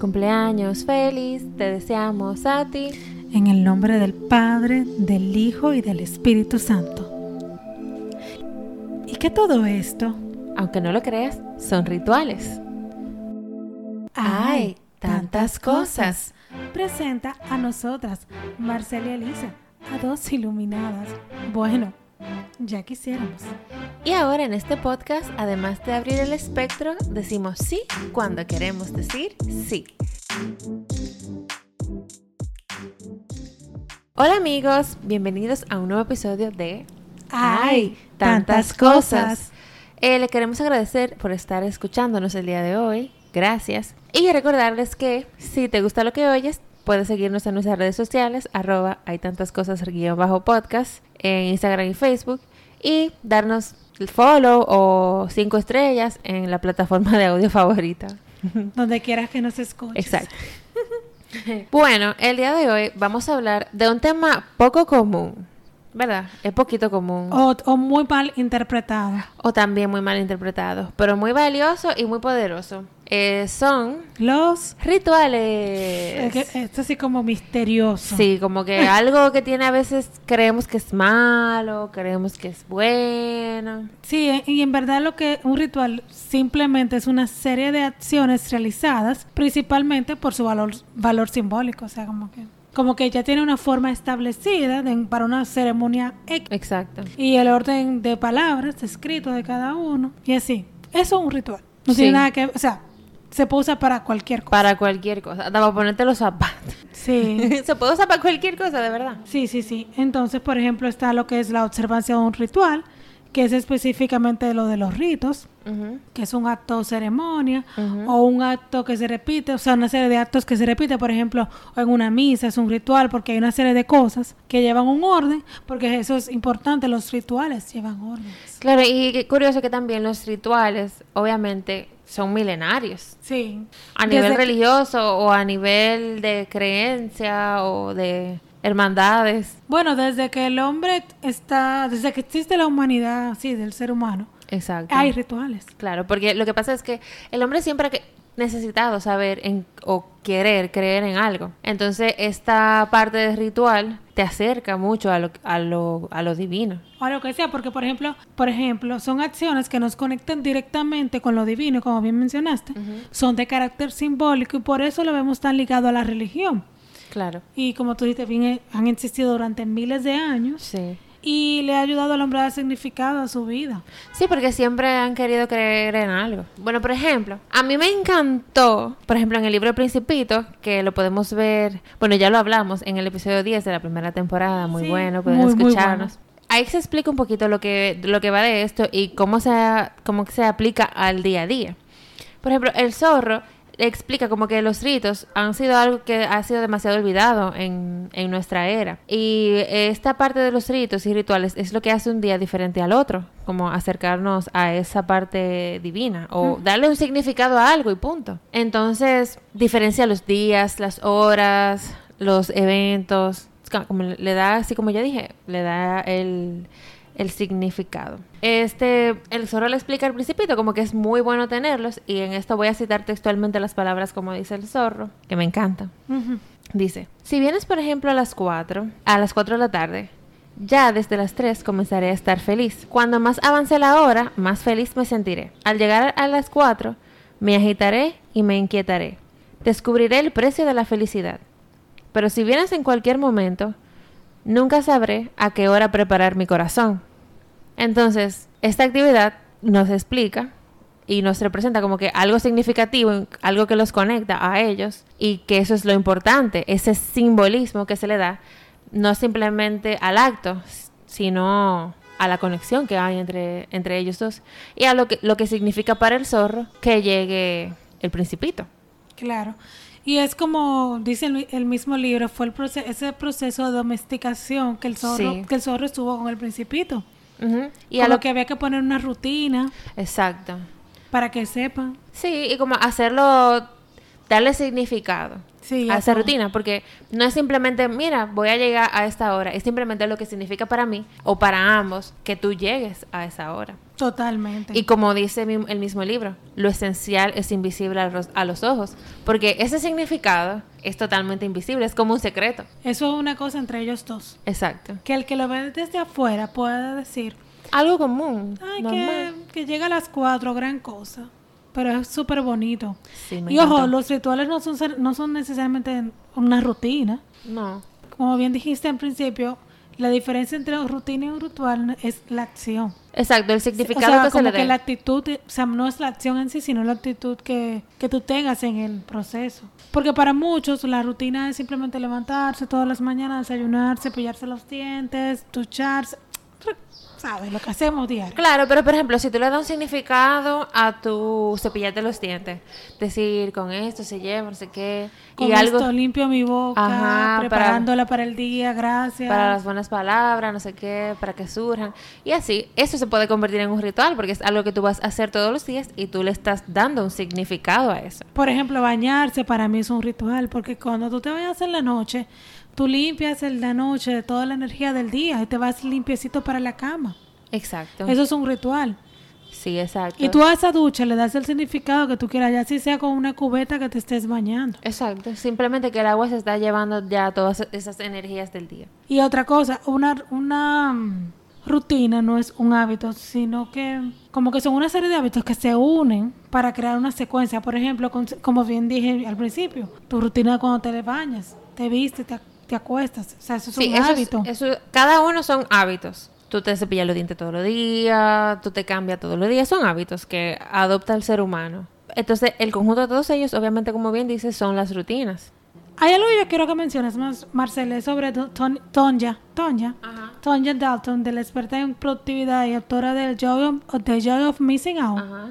Cumpleaños feliz, te deseamos a ti. En el nombre del Padre, del Hijo y del Espíritu Santo. ¿Y qué todo esto? Aunque no lo creas, son rituales. ¡Ay! Tantas cosas. Presenta a nosotras, Marcela y Elisa, a dos iluminadas. Bueno, ya quisiéramos. Y ahora en este podcast, además de abrir el espectro, decimos sí cuando queremos decir sí. Hola amigos, bienvenidos a un nuevo episodio de ¡Ay! Tantas cosas. Eh, le queremos agradecer por estar escuchándonos el día de hoy. Gracias. Y recordarles que si te gusta lo que oyes, puedes seguirnos en nuestras redes sociales, arroba hay tantas cosas guion bajo podcast, en Instagram y Facebook, y darnos el follow o cinco estrellas en la plataforma de audio favorita. Donde quieras que nos escuches. Exacto. bueno, el día de hoy vamos a hablar de un tema poco común, ¿verdad? Es poquito común. O, o muy mal interpretado. O también muy mal interpretado, pero muy valioso y muy poderoso. Eh, son Los... rituales. es que Esto así como misterioso. Sí, como que algo que tiene a veces creemos que es malo, creemos que es bueno. Sí, y en verdad lo que un ritual simplemente es una serie de acciones realizadas principalmente por su valor, valor simbólico, o sea, como que como que ya tiene una forma establecida de- para una ceremonia X Exacto. y el orden de palabras escrito de cada uno y así. Eso es un ritual. No Sí. tiene nada que, o sea, se puede usar para cualquier cosa. Para cualquier cosa, hasta para ponerte los zapatos. Sí. Se puede usar para cualquier cosa, de verdad. Sí, sí, sí. Entonces, por ejemplo, está lo que es la observancia de un ritual, que es específicamente lo de los ritos, que es un acto o ceremonia, o un acto que se repite, o sea, una serie de actos que se repite, por ejemplo, en una misa es un ritual, porque hay una serie de cosas que llevan un orden, porque eso es importante, los rituales llevan órdenes. Claro, y curioso que también los rituales, obviamente, son milenarios. Sí. A nivel Desde religioso o a nivel de creencia o de hermandades. Bueno, desde que el hombre está, desde que existe la humanidad, sí, del ser humano, Exacto. hay rituales. Claro, porque lo que pasa es que el hombre siempre ha que- necesitado saber en, o querer creer en algo. Entonces, esta parte del ritual te acerca mucho a lo, a lo, a lo divino. O lo que sea, porque por ejemplo, por ejemplo, son acciones que nos conectan directamente con lo divino, como bien mencionaste, son de carácter simbólico y por eso lo vemos tan ligado a la religión. Claro. Y como tú dijiste, bien, eh, han existido durante miles de años Sí. y le ha ayudado al hombre a dar significado a su vida. Sí, porque siempre han querido creer en algo. Bueno, por ejemplo, a mí me encantó, por ejemplo, en el libro El Principito, que lo podemos ver, bueno, ya lo hablamos en el episodio 10 de la primera temporada, muy Sí, bueno, pueden muy, muy escucharnos. Ahí se explica un poquito lo que, lo que va de esto y cómo se, cómo se aplica al día a día. Por ejemplo, el zorro explica como que los ritos han sido algo que ha sido demasiado olvidado en, en nuestra era. Y esta parte de los ritos y rituales es lo que hace un día diferente al otro, como acercarnos a esa parte divina o darle un significado a algo y punto. Entonces, diferencia los días, las horas, los eventos, como le da, así como ya dije, le da el, el significado. Este, el zorro le explica al principito como que es muy bueno tenerlos y en esto voy a citar textualmente las palabras como dice el zorro, que me encanta. Dice, si vienes por ejemplo a las 4, a las 4 de la tarde, ya desde las 3 comenzaré a estar feliz. Cuando más avance la hora, más feliz me sentiré. Al llegar a las 4, me agitaré y me inquietaré. Descubriré el precio de la felicidad. Pero si vienes en cualquier momento, nunca sabré a qué hora preparar mi corazón. Entonces, esta actividad nos explica y nos representa como que algo significativo, algo que los conecta a ellos y que eso es lo importante, ese simbolismo que se le da, no simplemente al acto, sino a la conexión que hay entre, entre ellos dos y a lo que, lo que significa para el zorro que llegue el principito. Claro. Y es como dice el, el mismo libro, fue el proce- ese proceso de domesticación que el zorro, Sí. que el zorro estuvo con el principito. Ujú. Y a lo que había que poner una rutina Exacto. para que sepan. Sí, y como hacerlo, darle significado Sí, a a esa todo. rutina, porque no es simplemente, mira, voy a llegar a esta hora, es simplemente lo que significa para mí o para ambos que tú llegues a esa hora. Totalmente. Y como dice el mismo libro, lo esencial es invisible a los, a los ojos, porque ese significado es totalmente invisible, es como un secreto. Eso es una cosa entre ellos dos. Exacto. Que el que lo ve desde afuera puede decir, Algo común. ay, que, llega a las cuatro, gran cosa. Pero es súper bonito. Sí, Y ojo, los rituales no son, ser- no son necesariamente una rutina. No. Como bien dijiste al principio, la diferencia entre rutina y un ritual es la acción. Exacto, el O significado sea, que se le que dé. la actitud, o sea, no es la acción en sí, sino la actitud que, que tú tengas en el proceso. Porque para muchos la rutina es simplemente levantarse todas las mañanas, desayunar, cepillarse los dientes, ducharse, ¿sabes? Lo que hacemos diario. Claro, pero por ejemplo, si tú le das un significado a tu cepillarte los dientes, decir con esto se lleva, no sé qué, Con y algo esto limpio mi boca, Ajá, para- preparándola para, el día, gracias. para las buenas palabras, no sé qué, para que surjan. Y así, eso se puede convertir en un ritual porque es algo que tú vas a hacer todos los días y tú le estás dando un significado a eso. Por ejemplo, bañarse para mí es un ritual, porque cuando tú te bañas en la noche, tú limpias en la noche de toda la energía del día y te vas limpiecito para la cama. Exacto. Eso es un ritual. Sí, exacto. Y tú a esa ducha le das el significado que tú quieras, ya si sea con una cubeta que te estés bañando. Exacto. Simplemente que el agua se está llevando ya todas esas energías del día. Y otra cosa, una, una mm, rutina no es un hábito, sino que como que son una serie de hábitos que se unen para crear una secuencia. Por ejemplo, con- como bien dije al principio, tu rutina cuando te bañas, te vistes, te, te acuestas. O sea, eso es Sí, un eso es- hábito. eso, cada uno son hábitos. Tú te cepillas los dientes todos los días, tú te cambias todos los días. Son hábitos que adopta el ser humano. Entonces, el conjunto de todos ellos, obviamente, como bien dices, son las rutinas. Hay algo que yo quiero que menciones más, Marcela, es sobre Ton- Tonya, Tonya, Ajá. Tonya Dalton, de la experta en productividad y autora del Joy of, The Joy of Missing Out. Ajá.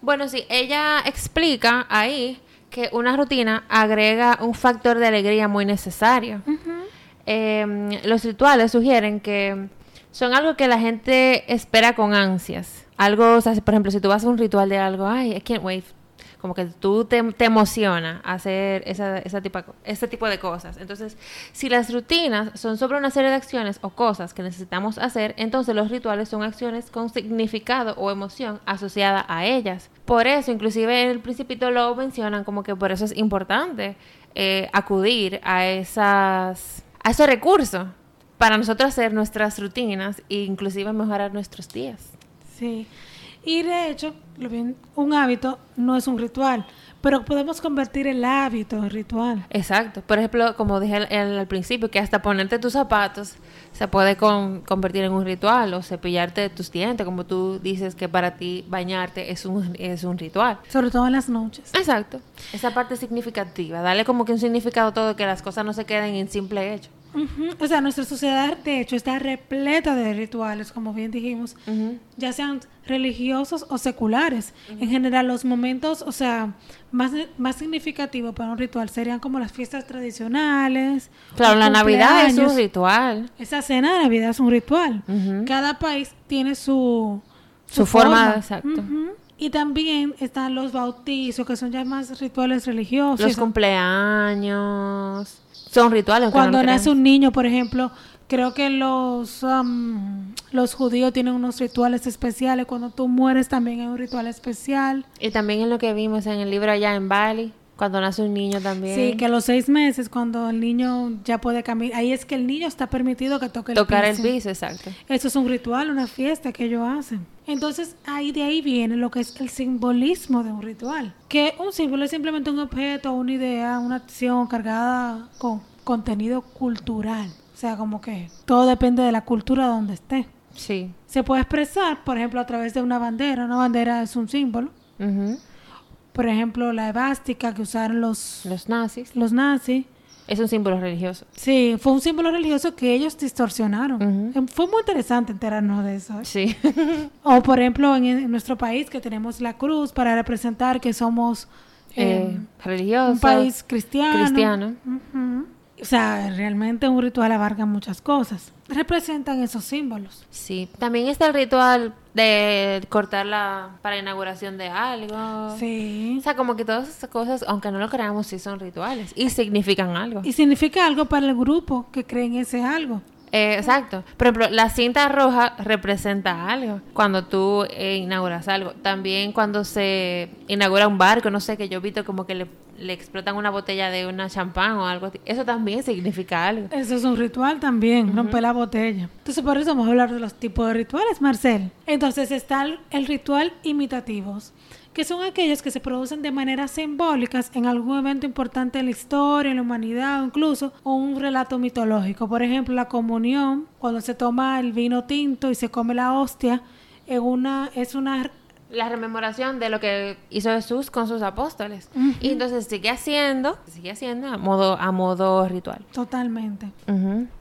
Bueno, sí, ella explica ahí que una rutina agrega un factor de alegría muy necesario. Eh, los rituales sugieren que son algo que la gente espera con ansias. Algo, o sea, por ejemplo, si tú vas a un ritual de algo, ay, I can't wait. Como que tú te, te emociona hacer esa, esa tipo, ese tipo de cosas. Entonces, si las rutinas son sobre una serie de acciones o cosas que necesitamos hacer, entonces los rituales son acciones con significado o emoción asociada a ellas. Por eso, inclusive en el principito lo mencionan como que por eso es importante eh, acudir a esas a esos recursos para nosotros hacer nuestras rutinas e inclusive mejorar nuestros días. Sí. Y de hecho, lo bien, un hábito no es un ritual, pero podemos convertir el hábito en ritual. Exacto. Por ejemplo, como dije al, principio, que hasta ponerte tus zapatos se puede con- convertir en un ritual o cepillarte tus dientes, como tú dices que para ti bañarte es un, es un ritual. Sobre todo en las noches. Exacto. Esa parte significativa. Dale como que un significado todo, que las cosas no se queden en simple hecho. O sea, nuestra sociedad, de hecho, está repleta de rituales, como bien dijimos, ya sean religiosos o seculares. En general, los momentos, o sea, más, más significativos para un ritual serían como las fiestas tradicionales. Claro, la Navidad es un ritual. Esa cena de Navidad es un ritual. Cada país tiene su, Su forma, exacto. Ujú. Y también están los bautizos, que son ya más rituales religiosos. Los cumpleaños. Son rituales. no Cuando nace un niño, por ejemplo, creo que los, am, los judíos tienen unos rituales especiales. Cuando tú mueres también hay un ritual especial. Y también en lo que vimos en el libro allá en Bali, cuando nace un niño también. Sí, que a los seis meses, cuando el niño ya puede caminar, ahí es que el niño está permitido que toque el Tocar el piso. piso, exacto. Eso es un ritual, una fiesta que ellos hacen. Entonces, ahí de ahí viene lo que es el simbolismo de un ritual. Que un símbolo es simplemente un objeto, una idea, una acción cargada con contenido cultural. O sea, como que todo depende de la cultura donde esté. Sí. Se puede expresar, por ejemplo, a través de una bandera. Una bandera es un símbolo. Por ejemplo, la evástica que usaron los, Los nazis. los nazis. Es un símbolo religioso. Sí, fue un símbolo religioso que ellos distorsionaron. Eh, Fue muy interesante enterarnos de eso. ¿eh? Sí. O por ejemplo en, en nuestro país que tenemos la cruz para representar que somos eh, Eh, religioso. un país cristiano. cristiano. Ujú. O sea, realmente un ritual abarca muchas cosas. Representan esos símbolos. Sí. También está el ritual de cortar la para inauguración de algo. Sí. O sea, como que todas esas cosas, aunque no lo creamos, sí son rituales y significan algo. Y significa algo para el grupo que cree en ese algo. Eh, exacto. Por ejemplo, la cinta roja representa algo cuando tú eh, inauguras algo. También cuando se inaugura un barco, no sé, que yo he visto como que le, le explotan una botella de una champán o algo así. Eso también significa algo. Eso es un ritual también, romper la botella. Entonces, por eso vamos a hablar de los tipos de rituales, Marcel. Entonces, está el- el ritual imitativos, que son aquellos que se producen de manera simbólicas en algún evento importante de la historia, en la humanidad o incluso un relato mitológico. Por ejemplo, la comunión, cuando se toma el vino tinto y se come la hostia, en una, es una La rememoración de lo que hizo Jesús con sus apóstoles. Y entonces sigue haciendo, sigue haciendo a modo, a modo ritual. totalmente.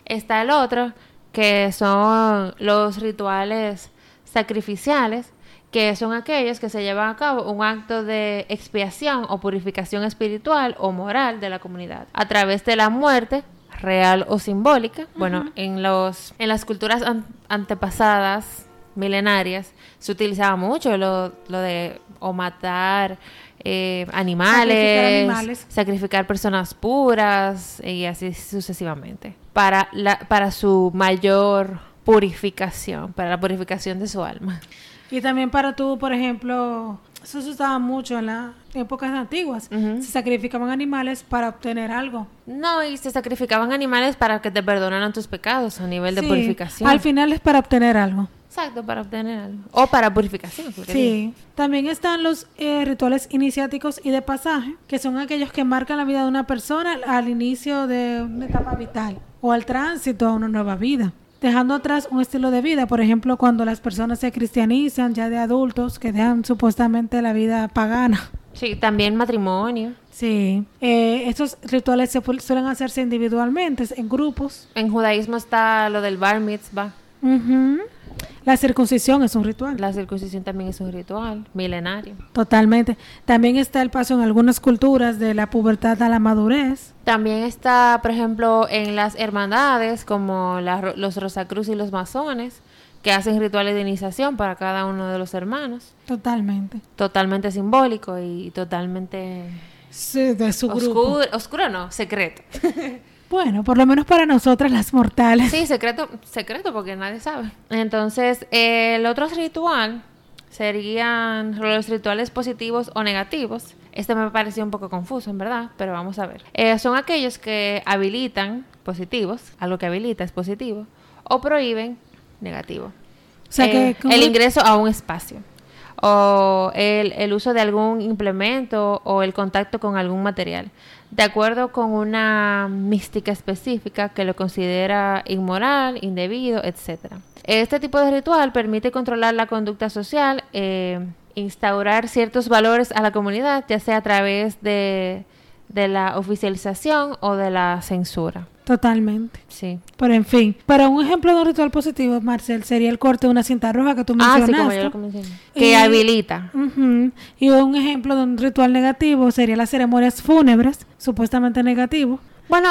Está el otro, que son los rituales sacrificiales, que son aquellos que se llevan a cabo un acto de expiación o purificación espiritual o moral de la comunidad a través de la muerte real o simbólica. Bueno, en los en las culturas an- antepasadas milenarias se utilizaba mucho lo, lo de o matar eh, animales, Sacrificar animales. sacrificar personas puras y así sucesivamente para la para su mayor purificación, para la purificación de su alma. Y también para tú, por ejemplo, eso se usaba mucho en las épocas antiguas. Se sacrificaban animales para obtener algo. No, y se sacrificaban animales para que te perdonaran tus pecados a nivel de purificación. Al final es para obtener algo. Exacto, para obtener algo. O para purificación. Sí. También están los eh, rituales iniciáticos y de pasaje, que son aquellos que marcan la vida de una persona al inicio de una etapa vital o al tránsito a una nueva vida. Dejando atrás un estilo de vida, por ejemplo, cuando las personas se cristianizan ya de adultos, que dejan supuestamente la vida pagana. Sí, también matrimonio. Sí, eh, estos rituales se suelen hacerse individualmente, en grupos. En judaísmo está lo del bar mitzvah. Ujú. La circuncisión es un ritual. La circuncisión también es un ritual milenario. Totalmente. También está el paso en algunas culturas de la pubertad a la madurez. También está, por ejemplo, en las hermandades como la los Rosacruz y los masones, que hacen rituales de iniciación para cada uno de los hermanos. Totalmente. Totalmente simbólico y totalmente Sí, de su grupo. oscuro. Oscuro no, secreto. Bueno, por lo menos para nosotras las mortales. Sí, secreto, secreto porque nadie sabe. Entonces, eh, el otro ritual serían los rituales positivos o negativos. Este me pareció un poco confuso, en verdad, pero vamos a ver. Eh, son aquellos que habilitan positivos, algo que habilita es positivo, o prohíben negativo. O sea que Eh, el ingreso a un espacio o el, el uso de algún implemento o el contacto con algún material, de acuerdo con una mística específica que lo considera inmoral, indebido, etc. Este tipo de ritual permite controlar la conducta social, eh, instaurar ciertos valores a la comunidad, ya sea a través de, de la oficialización o de la censura. Totalmente. Sí. Pero en fin, para un ejemplo de un ritual positivo, Marcel, sería el corte de una cinta roja que tú Ah, mencionaste. sí, como yo lo mencioné. Que Y- habilita. Y un ejemplo de un ritual negativo sería las ceremonias fúnebres, supuestamente negativo. Bueno,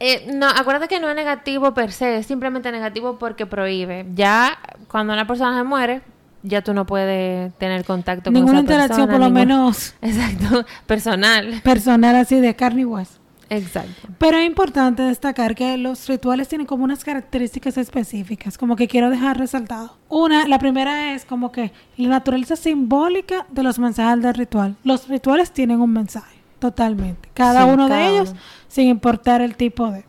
eh, no, acuérdate que no es negativo per se, es simplemente negativo porque prohíbe. Ya cuando una persona se muere, ya tú no puedes tener contacto con Ninguna interacción, por lo ningún- menos Exacto, personal. personal así de carne y hueso. Exacto. Pero es importante destacar que los rituales tienen como unas características específicas, como que quiero dejar resaltado. Una, la primera es como que la naturaleza simbólica de los mensajes del ritual. Los rituales tienen un mensaje, totalmente. Cada Sí, uno cada de ellos, uno. sin importar el tipo de.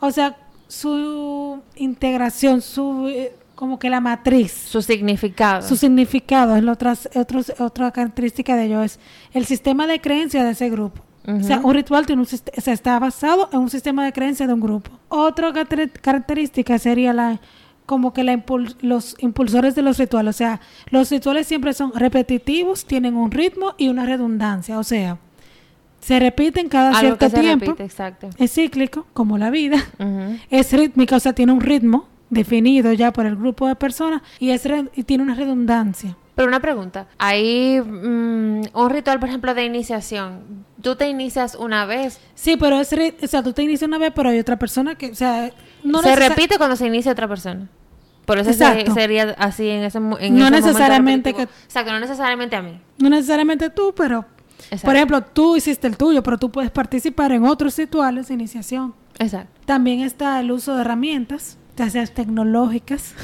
O sea, su integración, su eh, como que la matriz, Su significado. su significado, es la otra, otra característica de ello, es el sistema de creencia de ese grupo. O sea, un ritual tiene un, sist- o sea, está basado en un sistema de creencia de un grupo. Otra caracter- característica sería la como que la impul- los impulsores de los rituales. O sea, los rituales siempre son repetitivos, tienen un ritmo y una redundancia. O sea, se repiten cada Algo cierto que se tiempo. repite, exacto. Es cíclico, como la vida. Es rítmica, o sea, tiene un ritmo definido ya por el grupo de personas y, es y tiene una redundancia. Pero una pregunta, hay mm, un ritual, por ejemplo, de iniciación. Tú te inicias una vez. Sí, pero es, o sea, tú te inicias una vez, pero hay otra persona que, o sea, no se repite cuando se inicia otra persona. Por eso se- sería así en ese, en No ese momento necesariamente repetitivo. Exacto, no necesariamente a mí. No necesariamente tú, pero, Exacto. por ejemplo, tú hiciste el tuyo, pero tú puedes participar en otros rituales de iniciación. Exacto. También está el uso de herramientas, ya sea tecnológicas,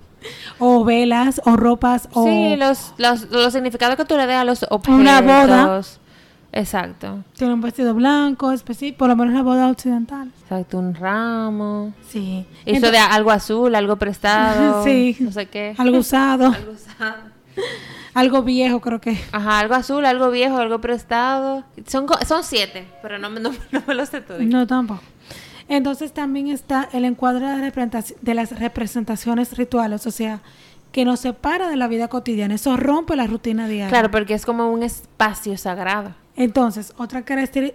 o velas, o ropas, o Sí, los, los, los significados que tú le des a los objetos. Una boda. Exacto. tiene un vestido blanco, específico, por lo menos la boda occidental. Exacto, un ramo. Sí. Ento- de algo azul, algo prestado. Sí. No sé qué. algo usado, Algo usado. algo viejo, creo que. Ajá, algo azul, algo viejo, algo prestado. Son, son siete, pero no, me- no, no me los sé todos. No, tampoco. Entonces también está el encuadre de, las representaciones rituales, o sea, que nos separa de la vida cotidiana. Eso rompe la rutina diaria. Claro, porque es como un espacio sagrado. Entonces, otra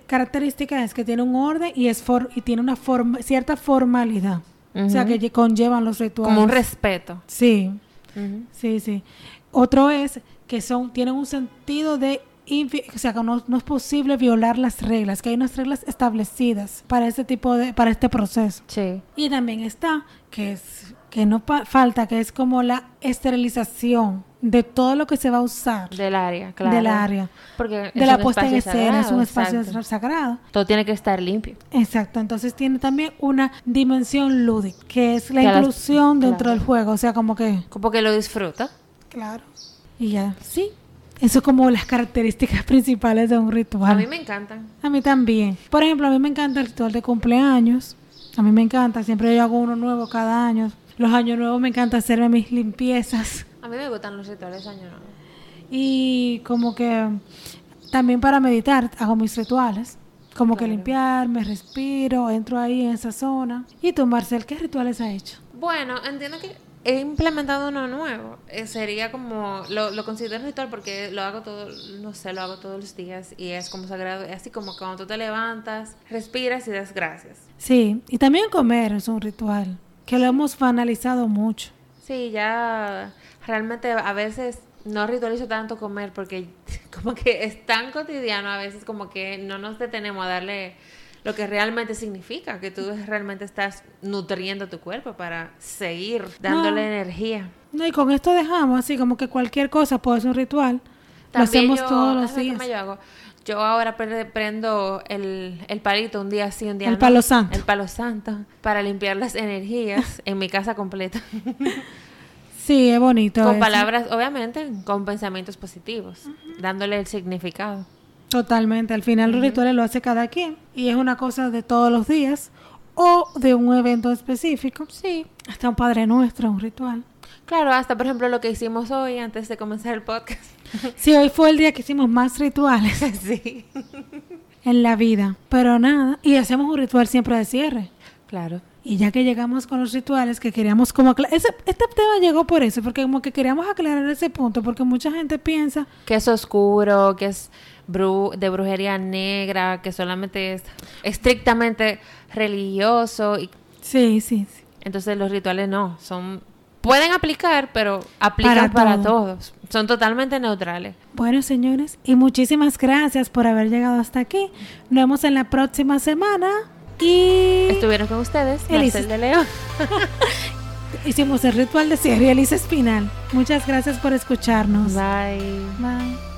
característica es que tiene un orden y, es for- y tiene una forma, cierta formalidad. O sea, que lle- conllevan los rituales. Como un respeto. Sí, sí, sí. Otro es que son tienen un sentido de... O sea, que no, no es posible violar las reglas, que hay unas reglas establecidas para este tipo de... para este proceso. Sí. Y también está, que es que no falta, que es como la esterilización de todo lo que se va a usar Del área, claro. del área. Porque De es la un puesta en espacio escena, es un sagrado, espacio exacto. sagrado. Todo tiene que estar limpio. Exacto, entonces tiene también una dimensión lúdica, que es la Que a las- inclusión dentro claro. del juego, o sea, como que... Como que lo disfruta. Claro. Y ya, sí. Eso es como las características principales de un ritual. A mí me encantan. A mí también. Por ejemplo, a mí me encanta el ritual de cumpleaños. A mí me encanta, siempre yo hago uno nuevo cada año. Los años nuevos me encanta hacerme mis limpiezas. A mí me gustan los rituales de año nuevo. Y como que también para meditar hago mis rituales. Como que Claro. limpiar, me respiro, entro ahí en esa zona. ¿Y tú, Marcel, qué rituales has hecho? Bueno, entiendo que he implementado uno nuevo. Eh, sería como, lo, lo considero ritual porque lo hago todo, no sé, lo hago todos los días y es como sagrado. Es así como cuando tú te levantas, respiras y das gracias. Sí, y también comer es un ritual, que lo hemos banalizado mucho. Sí, ya realmente a veces no ritualizo tanto comer porque como que es tan cotidiano a veces como que no nos detenemos a darle lo que realmente significa, que tú realmente estás nutriendo tu cuerpo para seguir dándole No. energía. No, y con esto dejamos así como que cualquier cosa puede ser un ritual. lo También hacemos yo- todos los ¿sabes qué días. yo hago? Yo ahora pre- prendo el, el palito un día sí, un día El no. palo santo. El palo santo para limpiar las energías en mi casa completa. Sí, es bonito. con eso. palabras, obviamente, con pensamientos positivos, dándole el significado. Totalmente. Al final los rituales lo hace cada quien. Y es una cosa de todos los días o de un evento específico. Sí. Hasta un Padre Nuestro, un ritual. Claro, hasta por ejemplo lo que hicimos hoy antes de comenzar el podcast. Sí, hoy fue el día que hicimos más rituales sí. en la vida. Pero nada. Y hacemos un ritual siempre de cierre. Claro. Y ya que llegamos con los rituales, que queríamos como aclarar... Ese, este tema llegó por eso, porque como que queríamos aclarar ese punto, porque mucha gente piensa... Que es oscuro, que es bru- de brujería negra, que solamente es estrictamente religioso y Sí, sí, sí. entonces los rituales no, son pueden aplicar, pero aplican Para para, todo. todos. Son totalmente neutrales. Bueno, señores, y muchísimas gracias por haber llegado hasta aquí. Nos vemos en la próxima semana y Estuvieron con ustedes, Elisa. Marcel de León. hicimos el ritual de cierre Elisa Espinal. Muchas gracias por escucharnos. Bye. Bye.